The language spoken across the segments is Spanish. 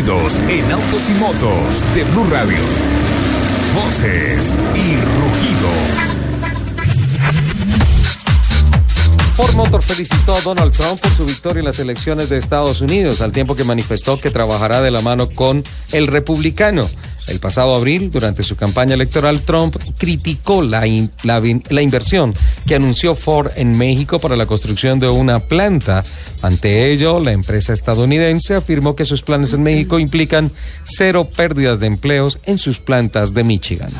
en autos y motos de Blue Radio. Voces y rugidos. Ford Motor felicitó a Donald Trump por su victoria en las elecciones de Estados Unidos, al tiempo que manifestó que trabajará de la mano con el republicano. El pasado abril, durante su campaña electoral, Trump criticó la, inversión que anunció Ford en México para la construcción de una planta. Ante ello, la empresa estadounidense afirmó que sus planes en México implican cero pérdidas de empleos en sus plantas de Michigan.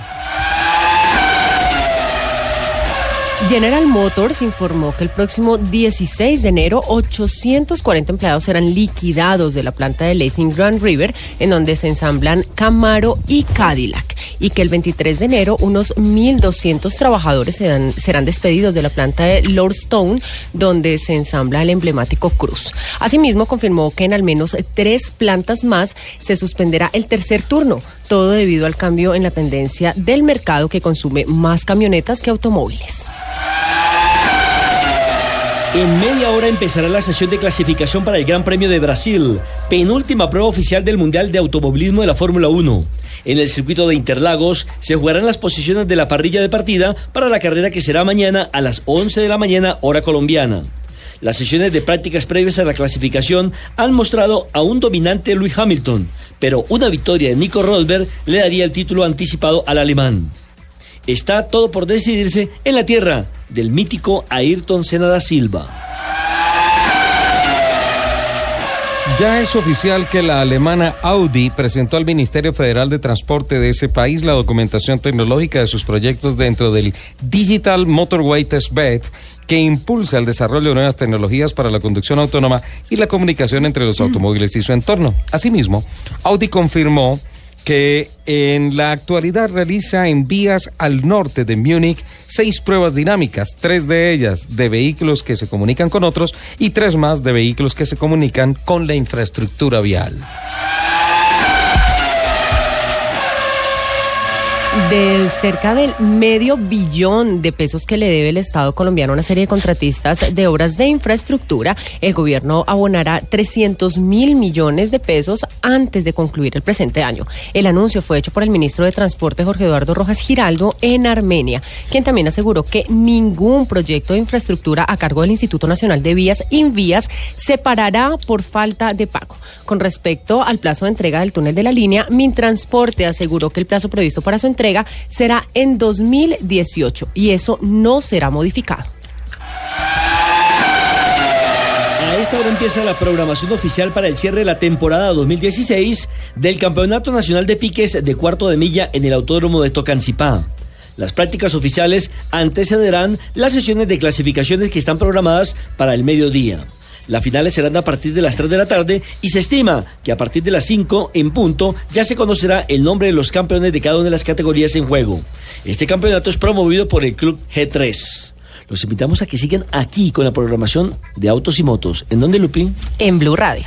General Motors informó que el próximo 16 de enero 840 empleados serán liquidados de la planta de Lacing Grand River, en donde se ensamblan Camaro y Cadillac, y que el 23 de enero unos 1.200 trabajadores serán, despedidos de la planta de Lordstone, donde se ensambla el emblemático Cruz. Asimismo, confirmó que en al menos tres plantas más se suspenderá el tercer turno, todo debido al cambio en la tendencia del mercado que consume más camionetas que automóviles. En media hora empezará la sesión de clasificación para el Gran Premio de Brasil, penúltima prueba oficial del Mundial de Automovilismo de la Fórmula 1. En el circuito de Interlagos se jugarán las posiciones de la parrilla de partida para la carrera que será mañana a las 11 de la mañana hora colombiana. Las sesiones de prácticas previas a la clasificación han mostrado a un dominante Lewis Hamilton, pero una victoria de Nico Rosberg le daría el título anticipado al alemán. Está todo por decidirse en la tierra del mítico Ayrton Senna da Silva. Ya es oficial que la alemana Audi presentó al Ministerio Federal de Transporte de ese país la documentación tecnológica de sus proyectos dentro del Digital Motorway Testbed que impulsa el desarrollo de nuevas tecnologías para la conducción autónoma y la comunicación entre los automóviles y su entorno. Asimismo, Audi confirmó que en la actualidad realiza en vías al norte de Múnich seis pruebas dinámicas, tres de ellas de vehículos que se comunican con otros y tres más de vehículos que se comunican con la infraestructura vial. Del cerca del medio billón de pesos que le debe el Estado colombiano a una serie de contratistas de obras de infraestructura, el gobierno abonará 300 mil millones de pesos antes de concluir el presente año. El anuncio fue hecho por el ministro de Transporte Jorge Eduardo Rojas Giraldo en Armenia, quien también aseguró que ningún proyecto de infraestructura a cargo del Instituto Nacional de Vías, INVIAS, se parará por falta de pago. Con respecto al plazo de entrega del túnel de la línea, Mintransporte aseguró que el plazo previsto para su entrega será en 2018 y eso no será modificado. A esta hora empieza la programación oficial para el cierre de la temporada 2016 del Campeonato Nacional de Piques de Cuarto de Milla en el Autódromo de Tocancipá. Las prácticas oficiales antecederán las sesiones de clasificaciones que están programadas para el mediodía. Las finales serán a partir de las 3 de la tarde y se estima que a partir de las 5 en punto ya se conocerá el nombre de los campeones de cada una de las categorías en juego. Este campeonato es promovido por el Club G3. Los invitamos a que sigan aquí con la programación de Autos y Motos. ¿En dónde, Lupín? En Blue Radio.